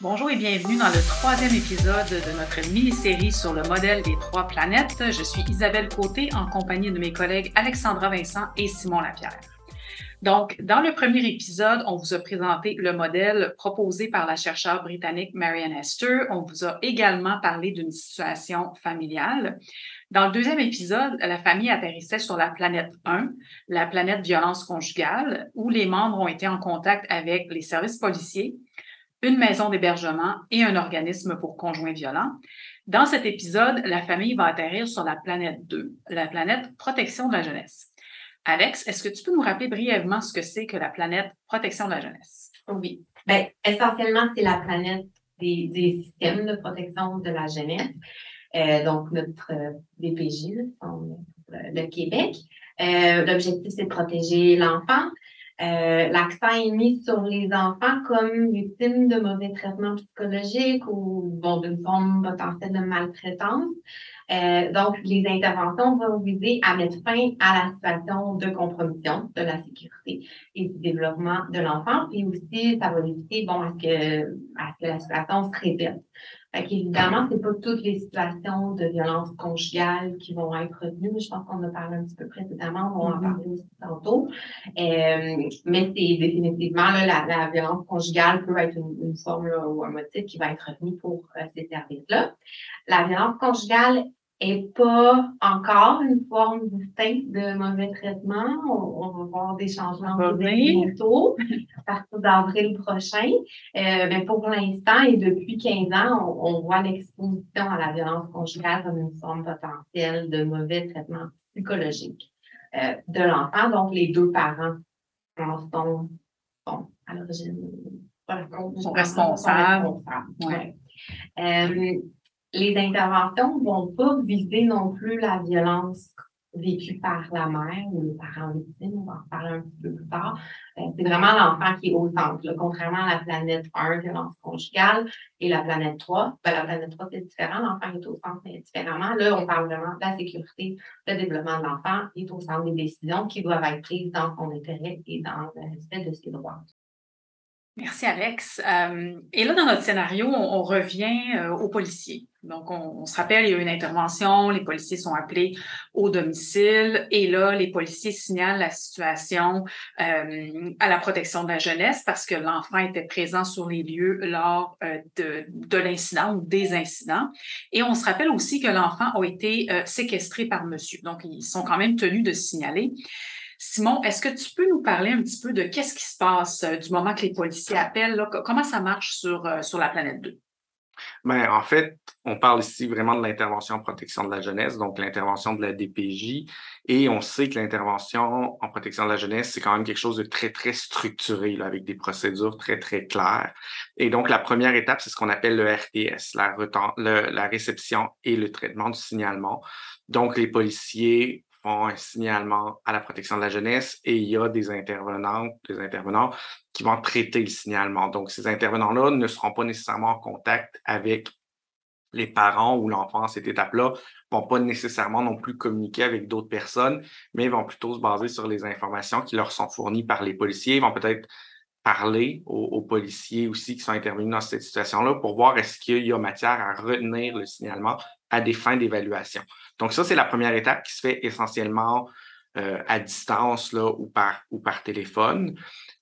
Bonjour et bienvenue dans le troisième épisode de notre mini-série sur le modèle des trois planètes. Je suis Isabelle Côté en compagnie de mes collègues Alexandra Vincent et Simon Lapierre. Donc, dans le premier épisode, on vous a présenté le modèle proposé par la chercheure britannique Marianne Hester. On vous a également parlé d'une situation familiale. Dans le deuxième épisode, la famille atterrissait sur la planète 1, la planète violence conjugale, où les membres ont été en contact avec les services policiers, une maison d'hébergement et un organisme pour conjoints violents. Dans cet épisode, la famille va atterrir sur la planète 2, la planète protection de la jeunesse. Alex, est-ce que tu peux nous rappeler brièvement ce que c'est que la planète protection de la jeunesse? Oui. Bien, essentiellement, c'est la planète des, systèmes de protection de la jeunesse. Euh, donc, notre euh, DPJ, le Québec. Euh, l'objectif, c'est de protéger l'enfant, euh, l'accent est mis sur les enfants comme victimes de mauvais traitements psychologiques ou bon, d'une forme potentielle de maltraitance. Euh, donc, les interventions vont viser à mettre fin à la situation de compromission de la sécurité et du développement de l'enfant. Puis aussi, ça va éviter bon, à ce que, à ce que la situation se répète. Fait qu'évidemment, c'est pas toutes les situations de violence conjugale qui vont être retenues, mais je pense qu'on a parlé un petit peu précédemment, on va en mm-hmm. parler aussi tantôt. Euh, mais c'est définitivement là, la, la, violence conjugale peut être une, une forme ou un motif qui va être retenu pour euh, ces services-là. La violence conjugale est pas encore une forme distincte de mauvais traitement. On, va voir des changements bientôt, à partir d'avril prochain. Euh, mais pour l'instant et depuis 15 ans, on, voit l'exposition à la violence conjugale comme une forme potentielle de mauvais traitement psychologique euh, de l'enfant. Donc, les deux parents sont, sont à l'origine sont responsables. Ouais. Euh, les interventions ne vont pas viser non plus la violence vécue par la mère ou le parent victime, on va en parler un petit peu plus tard. Euh, c'est vraiment l'enfant qui est au centre. Contrairement à la planète 1, violence conjugale, et la planète 3, ben, la planète 3, c'est différent, l'enfant est au centre, mais différemment. Là, on parle vraiment de la sécurité, le développement de l'enfant est au centre des décisions qui doivent être prises dans son intérêt et dans le respect de ses droits. Merci, Alex. Euh, et là, dans notre scénario, on, revient euh, aux policiers. Donc, on, se rappelle, il y a eu une intervention, les policiers sont appelés au domicile et là, les policiers signalent la situation euh, à la protection de la jeunesse parce que l'enfant était présent sur les lieux lors de, de l'incident ou des incidents. Et on se rappelle aussi que l'enfant a été séquestré par monsieur. Donc, ils sont quand même tenus de signaler. Simon, est-ce que tu peux nous parler un petit peu de qu'est-ce qui se passe euh, du moment que les policiers appellent? comment ça marche sur, euh, la planète 2? Bien, en fait, on parle ici vraiment de l'intervention en protection de la jeunesse, donc l'intervention de la DPJ. Et on sait que l'intervention en protection de la jeunesse, c'est quand même quelque chose de très, très structuré, avec des procédures très, très claires. Et donc, la première étape, c'est ce qu'on appelle le RTS, la réception et le traitement du signalement. Donc, les policiers font un signalement à la protection de la jeunesse et il y a des intervenants, des intervenants qui vont traiter le signalement. Donc, ces intervenants-là ne seront pas nécessairement en contact avec les parents ou l'enfant à cette étape-là, vont pas nécessairement non plus communiquer avec d'autres personnes, mais vont plutôt se baser sur les informations qui leur sont fournies par les policiers, ils vont peut-être parler aux, aux, policiers aussi qui sont intervenus dans cette situation-là pour voir est-ce qu'il y a matière à retenir le signalement à des fins d'évaluation. Donc, ça, c'est la première étape qui se fait essentiellement euh, à distance là, ou, par, ou par téléphone.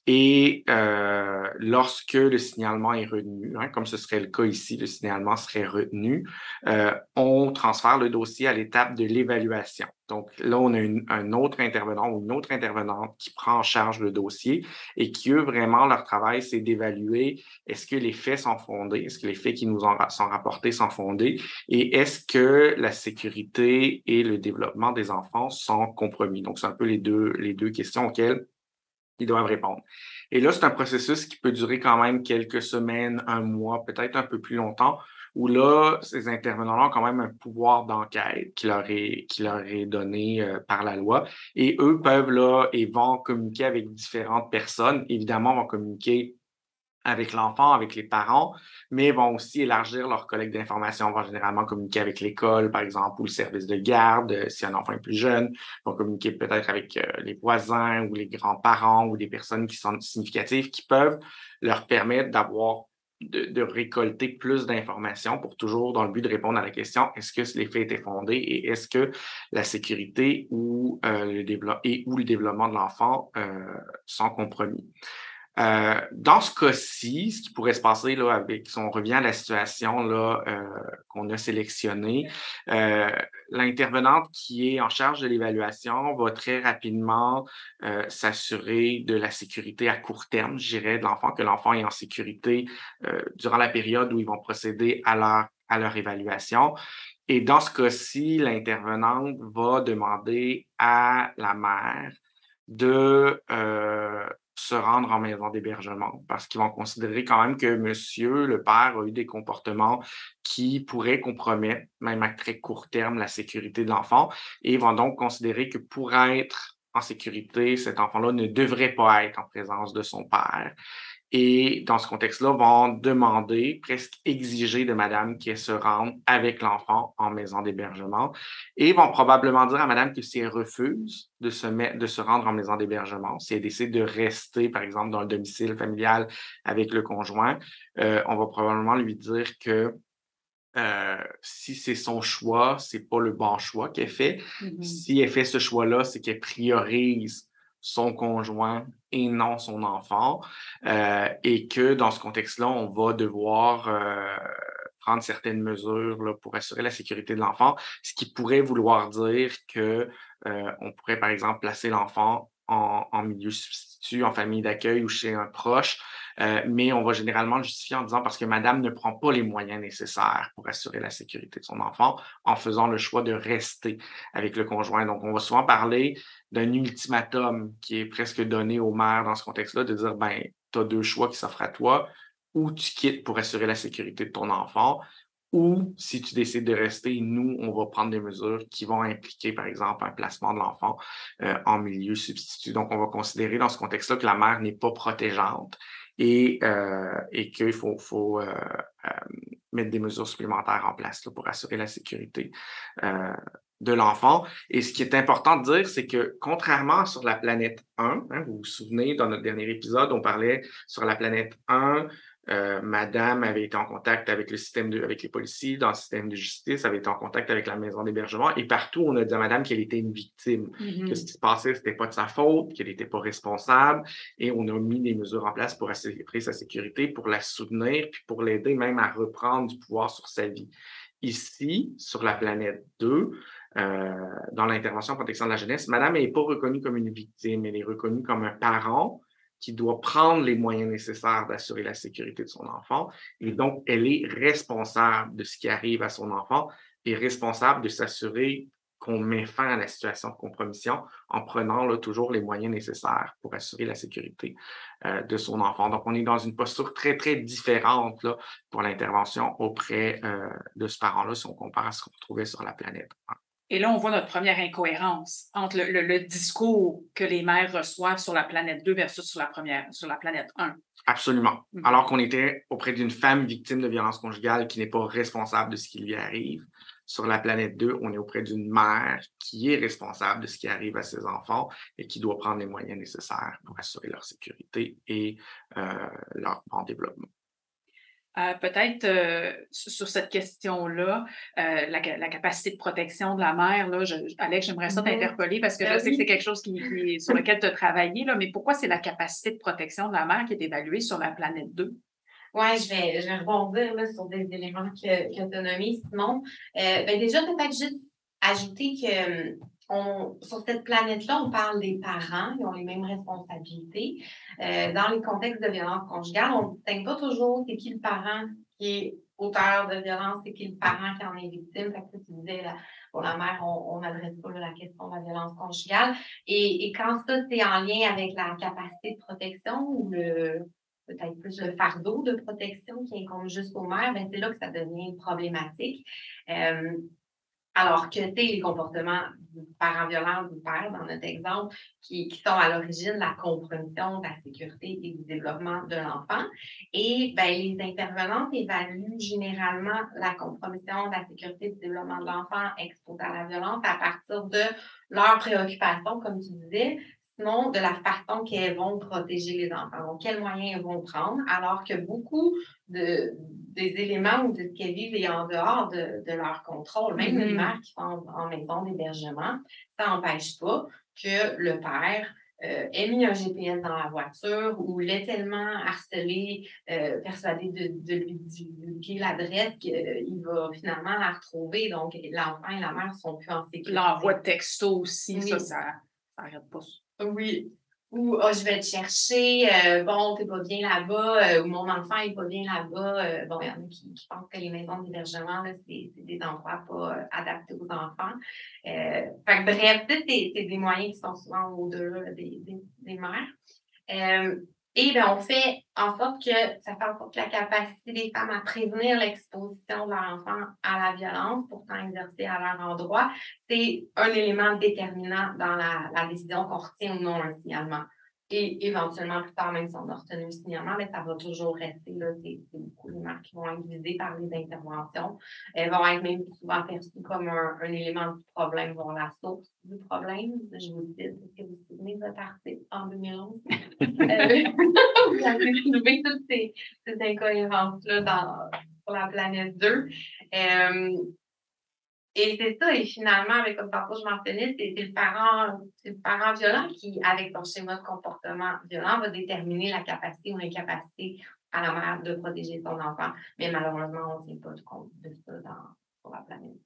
Et euh, lorsque le signalement est retenu, hein, comme ce serait le cas ici, le signalement serait retenu, euh, on transfère le dossier à l'étape de l'évaluation. Donc là, on a un autre intervenant ou une autre intervenante qui prend en charge le dossier et qui, eux, vraiment, leur travail, c'est d'évaluer est-ce que les faits sont fondés, est-ce que les faits qui nous ont, sont rapportés sont fondés et est-ce que la sécurité et le développement des enfants sont compromis. Donc, c'est un peu les deux, les deux questions auxquelles ils doivent répondre. Et là, c'est un processus qui peut durer quand même quelques semaines, un mois, peut-être un peu plus longtemps, où là, ces intervenants-là ont quand même un pouvoir d'enquête qui leur est, donné euh, par la loi. Et eux peuvent là et vont communiquer avec différentes personnes. Évidemment, vont communiquer avec l'enfant, avec les parents, mais vont aussi élargir leur collecte d'informations, vont généralement communiquer avec l'école, par exemple, ou le service de garde, euh, si un enfant est plus jeune, vont communiquer peut-être avec euh, les voisins ou les grands-parents ou des personnes qui sont significatives, qui peuvent leur permettre d'avoir de, récolter plus d'informations pour toujours dans le but de répondre à la question est-ce que les faits étaient fondés et est-ce que la sécurité ou, euh, le, et, ou le développement de l'enfant sont compromis? Euh, dans ce cas-ci, ce qui pourrait se passer là, avec, si on revient à la situation là, euh, qu'on a sélectionnée, euh, l'intervenante qui est en charge de l'évaluation va très rapidement s'assurer de la sécurité à court terme, je dirais, de l'enfant, que l'enfant est en sécurité durant la période où ils vont procéder à leur, à leur évaluation. Et dans ce cas-ci, l'intervenante va demander à la mère de se rendre en maison d'hébergement. Parce qu'ils vont considérer quand même que monsieur, le père, a eu des comportements qui pourraient compromettre, même à très court terme, la sécurité de l'enfant et ils vont donc considérer que pour être en sécurité, cet enfant-là ne devrait pas être en présence de son père et dans ce contexte-là, vont demander, presque exiger de madame qu'elle se rende avec l'enfant en maison d'hébergement et vont probablement dire à madame que si elle refuse de se, mettre, de se rendre en maison d'hébergement, si elle décide de rester, par exemple, dans le domicile familial avec le conjoint, euh, on va probablement lui dire que euh, si c'est son choix, c'est pas le bon choix qu'elle fait. Mm-hmm. Si elle fait ce choix-là, c'est qu'elle priorise son conjoint et non son enfant, euh, et que dans ce contexte-là, on va devoir euh, prendre certaines mesures là, pour assurer la sécurité de l'enfant, ce qui pourrait vouloir dire que euh, on pourrait, par exemple, placer l'enfant en, milieu substitut, en famille d'accueil ou chez un proche, euh, mais on va généralement le justifier en disant parce que madame ne prend pas les moyens nécessaires pour assurer la sécurité de son enfant en faisant le choix de rester avec le conjoint. Donc, on va souvent parler d'un ultimatum qui est presque donné aux mères dans ce contexte-là, de dire, ben, tu as deux choix qui s'offrent à toi, ou tu quittes pour assurer la sécurité de ton enfant, ou si tu décides de rester, nous, on va prendre des mesures qui vont impliquer, par exemple, un placement de l'enfant euh, en milieu substitut. Donc, on va considérer dans ce contexte-là que la mère n'est pas protégeante et, euh, et qu'il faut, faut euh, euh, mettre des mesures supplémentaires en place là, pour assurer la sécurité euh, de l'enfant. Et ce qui est important de dire, c'est que contrairement sur la planète 1, hein, vous vous souvenez, dans notre dernier épisode, on parlait sur la planète 1 euh, madame avait été en contact avec le système de, avec les policiers, dans le système de justice, avait été en contact avec la maison d'hébergement et partout on a dit à madame qu'elle était une victime, que ce mm-hmm. qui se passait c'était pas de sa faute, qu'elle n'était pas responsable et on a mis des mesures en place pour assurer sa sécurité, pour la soutenir puis pour l'aider même à reprendre du pouvoir sur sa vie. Ici, sur la planète 2, euh, dans l'intervention protection de la jeunesse, madame n'est pas reconnue comme une victime, elle est reconnue comme un parent qui doit prendre les moyens nécessaires d'assurer la sécurité de son enfant. Et donc, elle est responsable de ce qui arrive à son enfant et responsable de s'assurer qu'on met fin à la situation de compromission en prenant là, toujours les moyens nécessaires pour assurer la sécurité euh, de son enfant. Donc, on est dans une posture très, très différente là, pour l'intervention auprès euh, de ce parent-là si on compare à ce qu'on trouvait sur la planète. Et là, on voit notre première incohérence entre le, discours que les mères reçoivent sur la planète 2 versus sur la, première, sur la planète 1. Absolument. Mm-hmm. Alors qu'on était auprès d'une femme victime de violence conjugale qui n'est pas responsable de ce qui lui arrive, sur la planète 2, on est auprès d'une mère qui est responsable de ce qui arrive à ses enfants et qui doit prendre les moyens nécessaires pour assurer leur sécurité et euh, leur bon développement. Euh, peut-être euh, sur cette question-là, euh, la, capacité de protection de la mère, là, Alex, j'aimerais ça mm-hmm. t'interpeller parce que ben je sais que c'est quelque chose qui, sur lequel tu as travaillé, là, mais pourquoi c'est la capacité de protection de la mère qui est évaluée sur la planète 2? Oui, je vais, je vais rebondir là, sur des éléments que, que tu as nommés, Simon. Ben déjà, peut-être juste ajouter que sur cette planète-là, on parle des parents, ils ont les mêmes responsabilités. Euh, dans les contextes de violence conjugale, on ne distingue pas toujours c'est qui le parent qui est auteur de violence, c'est qui le parent qui en est victime. Fait que tu disais, pour la mère, on n'adresse pas la question de la violence conjugale. Et, et quand ça, c'est en lien avec la capacité de protection ou le peut-être plus le fardeau de protection qui incombe juste aux mères, ben c'est là que ça devient problématique. Euh, Alors que c'est les comportements du parent violent du père, dans notre exemple, qui, sont à l'origine de la compromission de la sécurité et du développement de l'enfant. Et ben, les intervenantes évaluent généralement la compromission de la sécurité et du développement de l'enfant exposé à la violence à partir de leurs préoccupations, comme tu disais, sinon de la façon qu'elles vont protéger les enfants. Donc, quels moyens elles vont prendre, alors que beaucoup de, des éléments ou de ce qu'elles vivent est en dehors de, de leur contrôle. Même les mm-hmm. mères qui font en, maison d'hébergement, ça n'empêche pas que le père euh, ait mis un GPS dans la voiture ou l'ait tellement harcelé, euh, persuadé de, de lui divulguer l'adresse qu'il va finalement la retrouver. Donc, l'enfant et la mère sont plus en sécurité. L'envoi de texto aussi, ça, ça n'arrête pas. Oui. Ou oh, je vais te chercher, euh, bon, t'es pas bien là-bas, euh, ou mon enfant est pas bien là-bas. Euh, bon, il y en a qui, pensent que les maisons d'hébergement, c'est des endroits pas adaptés aux enfants. fait que, bref, c'est des moyens qui sont souvent au-delà des, des, des, mères. Et bien, on fait en sorte que ça fait en sorte que la capacité des femmes à prévenir l'exposition de leur enfant à la violence, pourtant exercée à leur endroit, c'est un élément déterminant dans la, décision qu'on retient ou non un signalement. Et éventuellement, plus tard, même si on a retenu le signalement, mais ça va toujours rester. Là, c'est, beaucoup les marques qui vont être visées par les interventions. Elles vont être même souvent perçues comme un, élément du problème, voir la source du problème. Je vous dis, est-ce que vous souvenez de votre article? En 2011? euh, vous avez toutes ces, ces incohérences-là dans, sur la planète 2. Euh, et c'est ça, et finalement, avec comme parcours je mentionnais, c'est le parent, le parent violent qui, avec son schéma de comportement violent, va déterminer la capacité ou l'incapacité à la mère de protéger son enfant. Mais malheureusement, on ne tient pas compte de ça dans, sur la planète.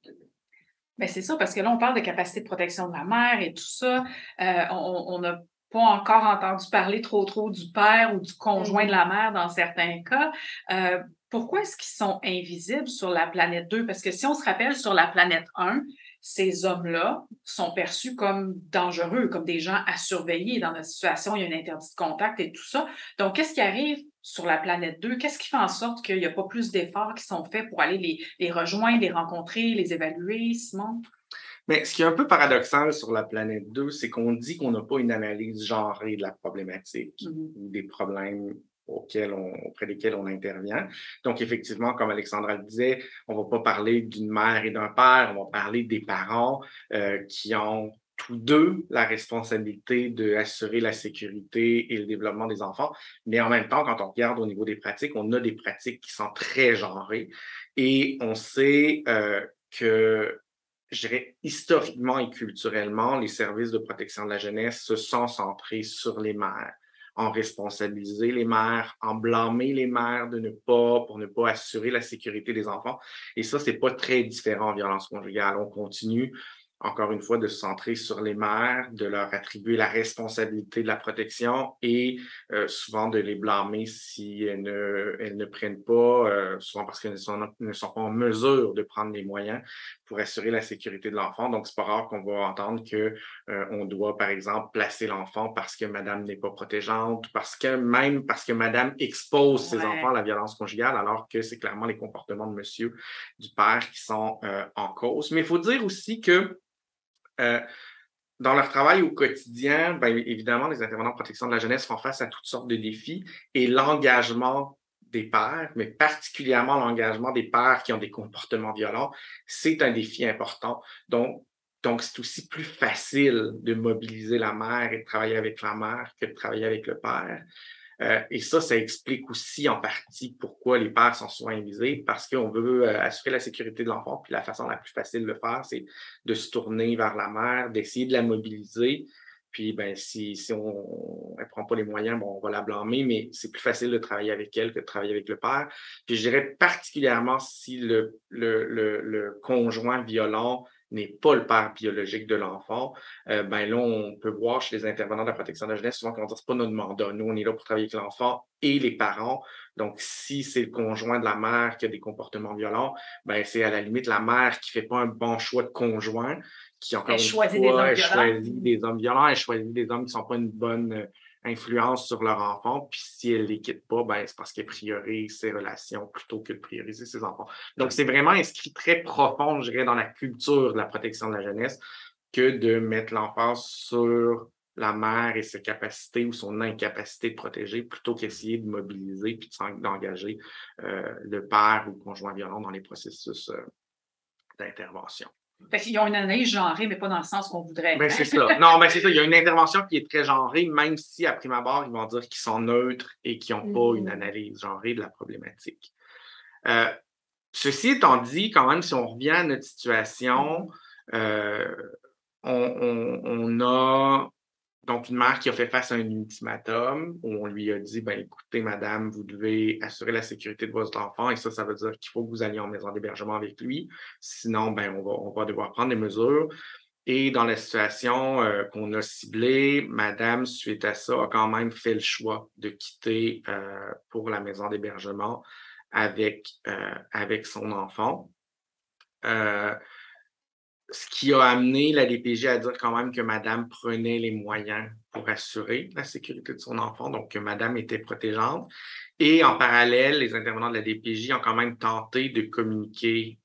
Mais c'est ça, parce que là, on parle de capacité de protection de la mère et tout ça. Euh, on n'a pas encore entendu parler trop trop du père ou du conjoint de la mère dans certains cas. Euh, pourquoi est-ce qu'ils sont invisibles sur la planète 2? Parce que si on se rappelle, sur la planète 1, ces hommes-là sont perçus comme dangereux, comme des gens à surveiller. Dans notre situation, il y a un interdit de contact et tout ça. Donc, qu'est-ce qui arrive sur la planète 2? Qu'est-ce qui fait en sorte qu'il n'y a pas plus d'efforts qui sont faits pour aller les, les rejoindre, les rencontrer, les évaluer, Simon? Mais ce qui est un peu paradoxal sur la planète 2, c'est qu'on dit qu'on n'a pas une analyse genrée de la problématique mm-hmm. ou des problèmes auxquels on, auprès desquels on intervient. Donc, effectivement, comme Alexandra le disait, on ne va pas parler d'une mère et d'un père, on va parler des parents euh, qui ont tous deux la responsabilité d'assurer la sécurité et le développement des enfants. Mais en même temps, quand on regarde au niveau des pratiques, on a des pratiques qui sont très genrées et on sait euh, que je dirais, historiquement et culturellement, les services de protection de la jeunesse se sont centrés sur les mères en responsabiliser les mères, en blâmer les mères de ne pas, pour ne pas assurer la sécurité des enfants. Et ça, c'est pas très différent en violence conjugale. On continue encore une fois, de se centrer sur les mères, de leur attribuer la responsabilité de la protection et euh, souvent de les blâmer si elles ne, elles ne prennent pas, euh, souvent parce qu'elles ne sont, ne sont, pas en mesure de prendre les moyens pour assurer la sécurité de l'enfant. Donc, c'est pas rare qu'on va entendre que euh, on doit, par exemple, placer l'enfant parce que madame n'est pas protégeante, parce que même parce que madame expose ses enfants à la violence conjugale, alors que c'est clairement les comportements de monsieur, du père qui sont en cause. Mais il faut dire aussi que euh, dans leur travail au quotidien, bien, évidemment, les intervenants en protection de la jeunesse font face à toutes sortes de défis et l'engagement des pères, mais particulièrement l'engagement des pères qui ont des comportements violents, c'est un défi important. Donc, donc, c'est aussi plus facile de mobiliser la mère et de travailler avec la mère que de travailler avec le père. Euh, et ça, ça explique aussi en partie pourquoi les pères sont souvent invisés, parce qu'on veut euh, assurer la sécurité de l'enfant. Puis la façon la plus facile de le faire, c'est de se tourner vers la mère, d'essayer de la mobiliser. Puis, ben, si, si on ne prend pas les moyens, bon, on va la blâmer, mais c'est plus facile de travailler avec elle que de travailler avec le père. Puis, je dirais particulièrement si le, le, le, le conjoint violent n'est pas le père biologique de l'enfant, euh, ben là, on peut voir chez les intervenants de la protection de la jeunesse souvent qu'on dit c'est pas notre mandat. Nous, on est là pour travailler avec l'enfant et les parents. Donc, si c'est le conjoint de la mère qui a des comportements violents, ben c'est à la limite la mère qui fait pas un bon choix de conjoint, qui encore elle une choisit fois, des hommes elle choisit des hommes violents, elle choisit des hommes qui sont pas une bonne influence sur leur enfant. Puis si elle ne les quitte pas, ben, c'est parce qu'elle priorise ses relations plutôt que de prioriser ses enfants. Donc, c'est vraiment inscrit très profond, je dirais, dans la culture de la protection de la jeunesse que de mettre l'emphase sur la mère et ses capacités ou son incapacité de protéger plutôt qu'essayer de mobiliser puis d'engager euh, le père ou le conjoint violent dans les processus euh, d'intervention. Fait qu'ils ont une analyse genrée, mais pas dans le sens qu'on voudrait. Ben, c'est ça. Non, mais c'est ça. Il y a une intervention qui est très genrée, même si, à prime abord, ils vont dire qu'ils sont neutres et qu'ils n'ont pas une mm. analyse genrée de la problématique. Euh, ceci étant dit, quand même, si on revient à notre situation, euh, on, on, a donc, une mère qui a fait face à un ultimatum où on lui a dit ben, écoutez, madame, vous devez assurer la sécurité de votre enfant, et ça, ça veut dire qu'il faut que vous alliez en maison d'hébergement avec lui. Sinon, ben, on, va, on va devoir prendre des mesures. Et dans la situation euh, qu'on a ciblée, madame, suite à ça, a quand même fait le choix de quitter euh, pour la maison d'hébergement avec, euh, avec son enfant ce qui a amené la DPJ à dire quand même que Madame prenait les moyens pour assurer la sécurité de son enfant, donc que Madame était protégeante. Et en parallèle, les intervenants de la DPJ ont quand même tenté de communiquer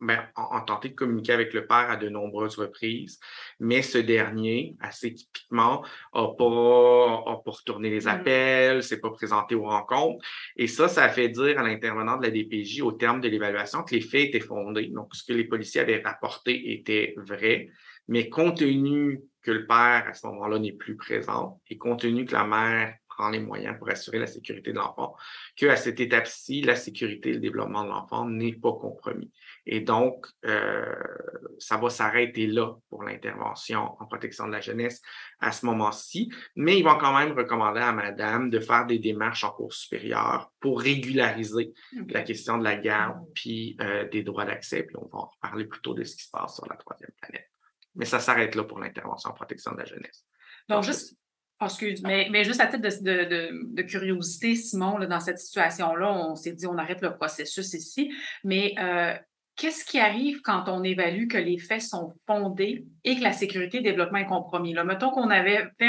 ben, ont, tenté de communiquer avec le père à de nombreuses reprises, mais ce dernier, assez typiquement, n'a pas, a pas retourné les mmh. appels, s'est pas présenté aux rencontres. Et ça, ça a fait dire à l'intervenant de la DPJ au terme de l'évaluation que les faits étaient fondés. Donc, ce que les policiers avaient rapporté était vrai, mais compte tenu que le père, à ce moment-là, n'est plus présent et compte tenu que la mère prend les moyens pour assurer la sécurité de l'enfant, qu'à cette étape-ci, la sécurité et le développement de l'enfant n'est pas compromis. Et donc, euh, ça va s'arrêter là pour l'intervention en protection de la jeunesse à ce moment-ci, mais ils vont quand même recommander à madame de faire des démarches en cours supérieur pour régulariser la question de la garde puis euh, des droits d'accès, puis on va en reparler plutôt de ce qui se passe sur la troisième planète. Mais ça s'arrête là pour l'intervention en protection de la jeunesse. Donc, juste, Oh, excuse, mais, mais, juste à titre de, curiosité, Simon, dans cette situation-là, on s'est dit on arrête le processus ici, mais euh, Qu'est-ce qui arrive quand on évalue que les faits sont fondés et que la sécurité et le développement est compromis? Là, mettons qu'on avait fait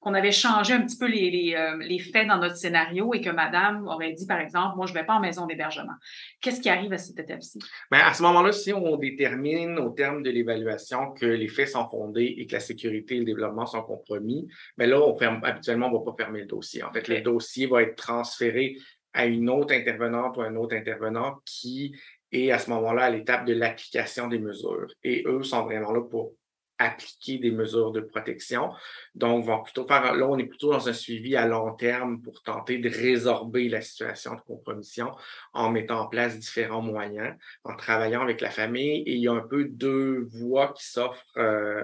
qu'on avait changé un petit peu les, euh, les, faits dans notre scénario et que madame aurait dit, par exemple, moi, je ne vais pas en maison d'hébergement. Qu'est-ce qui arrive à cette étape-ci? Bien, à ce moment-là, si on détermine au terme de l'évaluation que les faits sont fondés et que la sécurité et le développement sont compromis, bien là, on ferme, habituellement, on ne va pas fermer le dossier. En fait, le dossier va être transféré à une autre intervenante ou un autre intervenant qui et à ce moment-là, à l'étape de l'application des mesures. Et eux sont vraiment là pour appliquer des mesures de protection. Donc, vont plutôt faire, là, on est plutôt dans un suivi à long terme pour tenter de résorber la situation de compromission en mettant en place différents moyens, en travaillant avec la famille. Et il y a un peu deux voies qui s'offrent euh,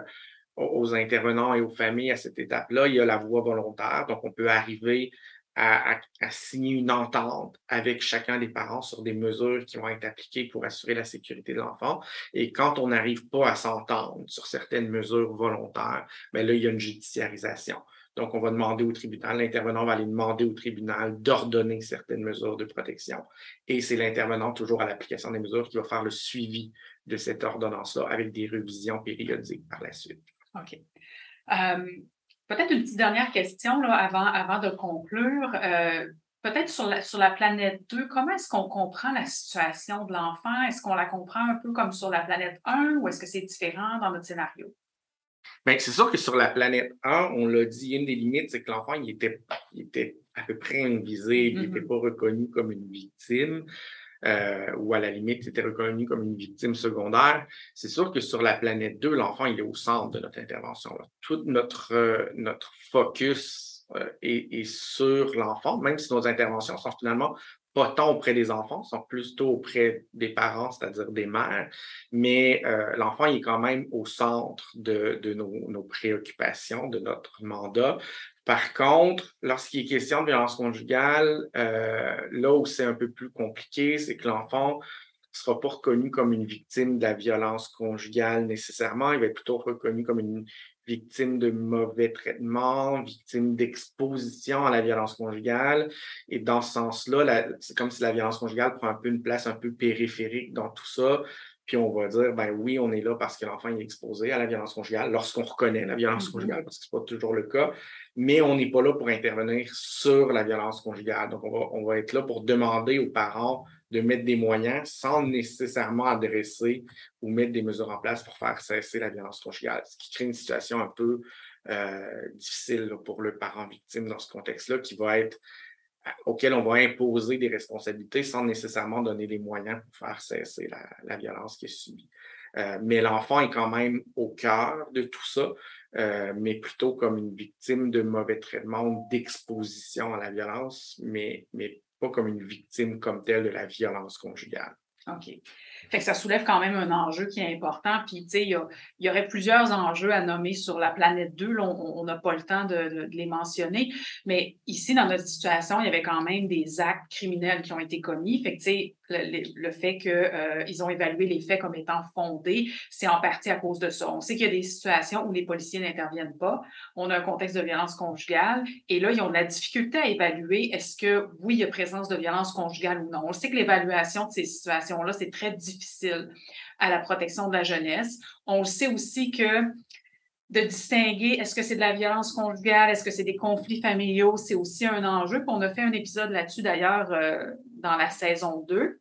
aux intervenants et aux familles à cette étape-là. Il y a la voie volontaire, donc on peut arriver à, signer une entente avec chacun des parents sur des mesures qui vont être appliquées pour assurer la sécurité de l'enfant. Et quand on n'arrive pas à s'entendre sur certaines mesures volontaires, bien là, il y a une judiciarisation. Donc, on va demander au tribunal, l'intervenant va aller demander au tribunal d'ordonner certaines mesures de protection. Et c'est l'intervenant, toujours à l'application des mesures, qui va faire le suivi de cette ordonnance-là avec des révisions périodiques par la suite. OK. Euh, Peut-être une petite dernière question là, avant, avant de conclure. Euh, peut-être sur la, sur la planète 2, comment est-ce qu'on comprend la situation de l'enfant? Est-ce qu'on la comprend un peu comme sur la planète 1 ou est-ce que c'est différent dans notre scénario? Bien, c'est sûr que sur la planète 1, on l'a dit, une des limites, c'est que l'enfant, il était, il était à peu près invisible, il n'était mm-hmm. pas reconnu comme une victime. Euh, ou à la limite était reconnu comme une victime secondaire, c'est sûr que sur la planète 2, l'enfant il est au centre de notre intervention. Tout notre, euh, focus euh, est, sur l'enfant, même si nos interventions sont finalement pas tant auprès des enfants, sont plutôt auprès des parents, c'est-à-dire des mères, mais l'enfant est quand même au centre de, nos, préoccupations, de notre mandat. Par contre, lorsqu'il est question de violence conjugale, euh, là où c'est un peu plus compliqué, c'est que l'enfant ne sera pas reconnu comme une victime de la violence conjugale nécessairement. Il va être plutôt reconnu comme une victime de mauvais traitement, victime d'exposition à la violence conjugale. Et dans ce sens-là, c'est comme si la violence conjugale prend un peu une place un peu périphérique dans tout ça puis on va dire, ben oui, on est là parce que l'enfant est exposé à la violence conjugale, lorsqu'on reconnaît la violence mm-hmm. conjugale, parce que ce n'est pas toujours le cas, mais on n'est pas là pour intervenir sur la violence conjugale. Donc, on va, on va être là pour demander aux parents de mettre des moyens sans nécessairement adresser ou mettre des mesures en place pour faire cesser la violence conjugale, ce qui crée une situation un peu euh, difficile pour le parent victime dans ce contexte-là, qui va être auquel on va imposer des responsabilités sans nécessairement donner les moyens pour faire cesser la, violence qui est subie. Euh, mais l'enfant est quand même au cœur de tout ça, euh, mais plutôt comme une victime de mauvais traitement ou d'exposition à la violence, mais, mais pas comme une victime comme telle de la violence conjugale. Fait que ça soulève quand même un enjeu qui est important. Puis, tu sais, il y, aurait plusieurs enjeux à nommer sur la planète 2. on n'a pas le temps de, les mentionner. Mais ici, dans notre situation, il y avait quand même des actes criminels qui ont été commis. Fait que, tu sais, le, fait qu'ils euh, ont évalué les faits comme étant fondés, c'est en partie à cause de ça. On sait qu'il y a des situations où les policiers n'interviennent pas. On a un contexte de violence conjugale et là, ils ont de la difficulté à évaluer est-ce que, oui, il y a présence de violence conjugale ou non. On sait que l'évaluation de ces situations-là, c'est très difficile à la protection de la jeunesse. On sait aussi que de distinguer est-ce que c'est de la violence conjugale, est-ce que c'est des conflits familiaux, c'est aussi un enjeu. On a fait un épisode là-dessus d'ailleurs euh, dans la saison 2.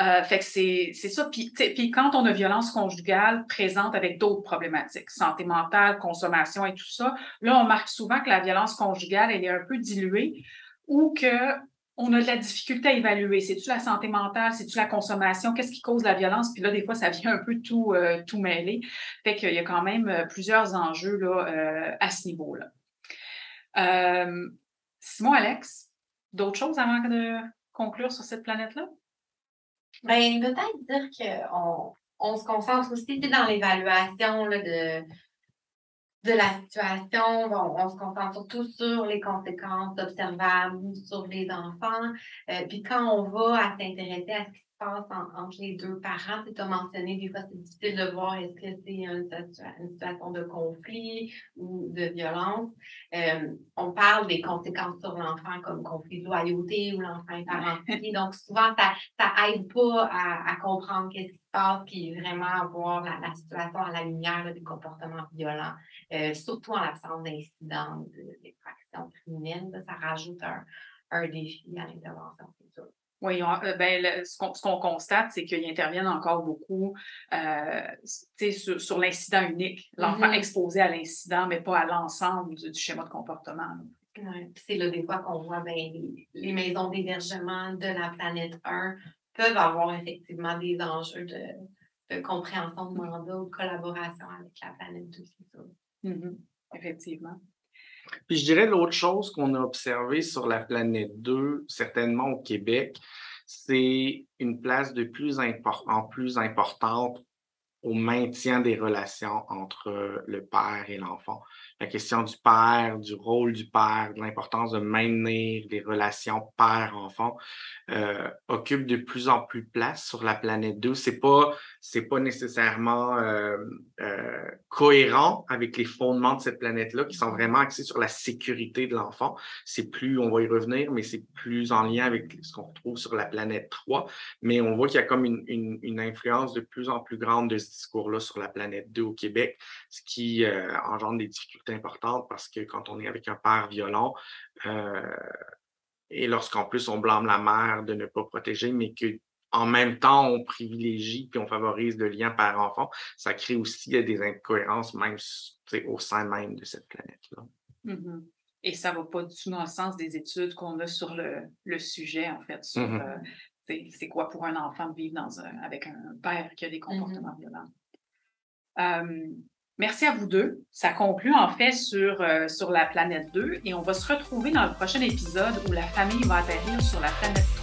Euh, c'est ça. Puis, puis, quand on a violence conjugale présente avec d'autres problématiques, santé mentale, consommation et tout ça, là, on marque souvent que la violence conjugale, elle est un peu diluée ou que on a de la difficulté à évaluer. C'est-tu la santé mentale? C'est-tu la consommation? Qu'est-ce qui cause la violence? Puis là, des fois, ça vient un peu tout, euh, tout mêler. Fait qu'il y a quand même euh, plusieurs enjeux là, euh, à ce niveau-là. Simon, Alex, d'autres choses avant de conclure sur cette planète-là? Bien, peut-être dire qu'on on se concentre aussi dans l'évaluation de de la situation. on se concentre surtout sur les conséquences observables sur les enfants. Euh, puis quand on va à s'intéresser à ce qui entre les deux parents, tu as mentionné, des fois, c'est difficile de voir est-ce que c'est une, situation de conflit ou de violence. Euh, on parle des conséquences sur l'enfant comme conflit de loyauté ou l'enfant est parentifié. Donc, souvent, ça, ça aide pas à, comprendre qu'est-ce qui se passe, puis vraiment voir la, la situation à la lumière des comportements violents. Euh, surtout en l'absence d'incidents, d'effractions criminelles, ça rajoute un, défi à l'intervention. Oui, euh, ben, ce qu'on constate, c'est qu'ils interviennent encore beaucoup euh, sur, sur l'incident unique, l'enfant mm-hmm. exposé à l'incident, mais pas à l'ensemble du, schéma de comportement. C'est là des fois qu'on voit ben, les, maisons d'hébergement de la planète 1 peuvent avoir effectivement des enjeux de, compréhension de mandat ou de collaboration avec la planète 2. Mmh Effectivement. Puis je dirais l'autre chose qu'on a observé sur la planète 2, certainement au Québec, c'est une place de plus en plus importante au maintien des relations entre le père et l'enfant. La question du père, du rôle du père, de l'importance de maintenir des relations père-enfant euh, occupe de plus en plus de place sur la planète 2. C'est pas c'est pas nécessairement euh, euh, cohérent avec les fondements de cette planète-là qui sont vraiment axés sur la sécurité de l'enfant. C'est plus, on va y revenir, mais c'est plus en lien avec ce qu'on retrouve sur la planète 3. Mais on voit qu'il y a comme une, une, influence de plus en plus grande de ce discours-là sur la planète 2 au Québec, ce qui euh, engendre des difficultés importantes parce que quand on est avec un père violent, et lorsqu'en plus on blâme la mère de ne pas protéger, mais que en même temps, on privilégie puis on favorise le lien père-enfant, ça crée aussi des incohérences même au sein même de cette planète-là. Mm-hmm. Et ça ne va pas du tout dans le sens des études qu'on a sur le, sujet, en fait, sur mm-hmm. euh, c'est quoi pour un enfant de vivre dans un, avec un père qui a des comportements mm-hmm. violents. Euh, merci à vous deux. Ça conclut en fait sur, euh, sur la planète 2 et on va se retrouver dans le prochain épisode où la famille va atterrir sur la planète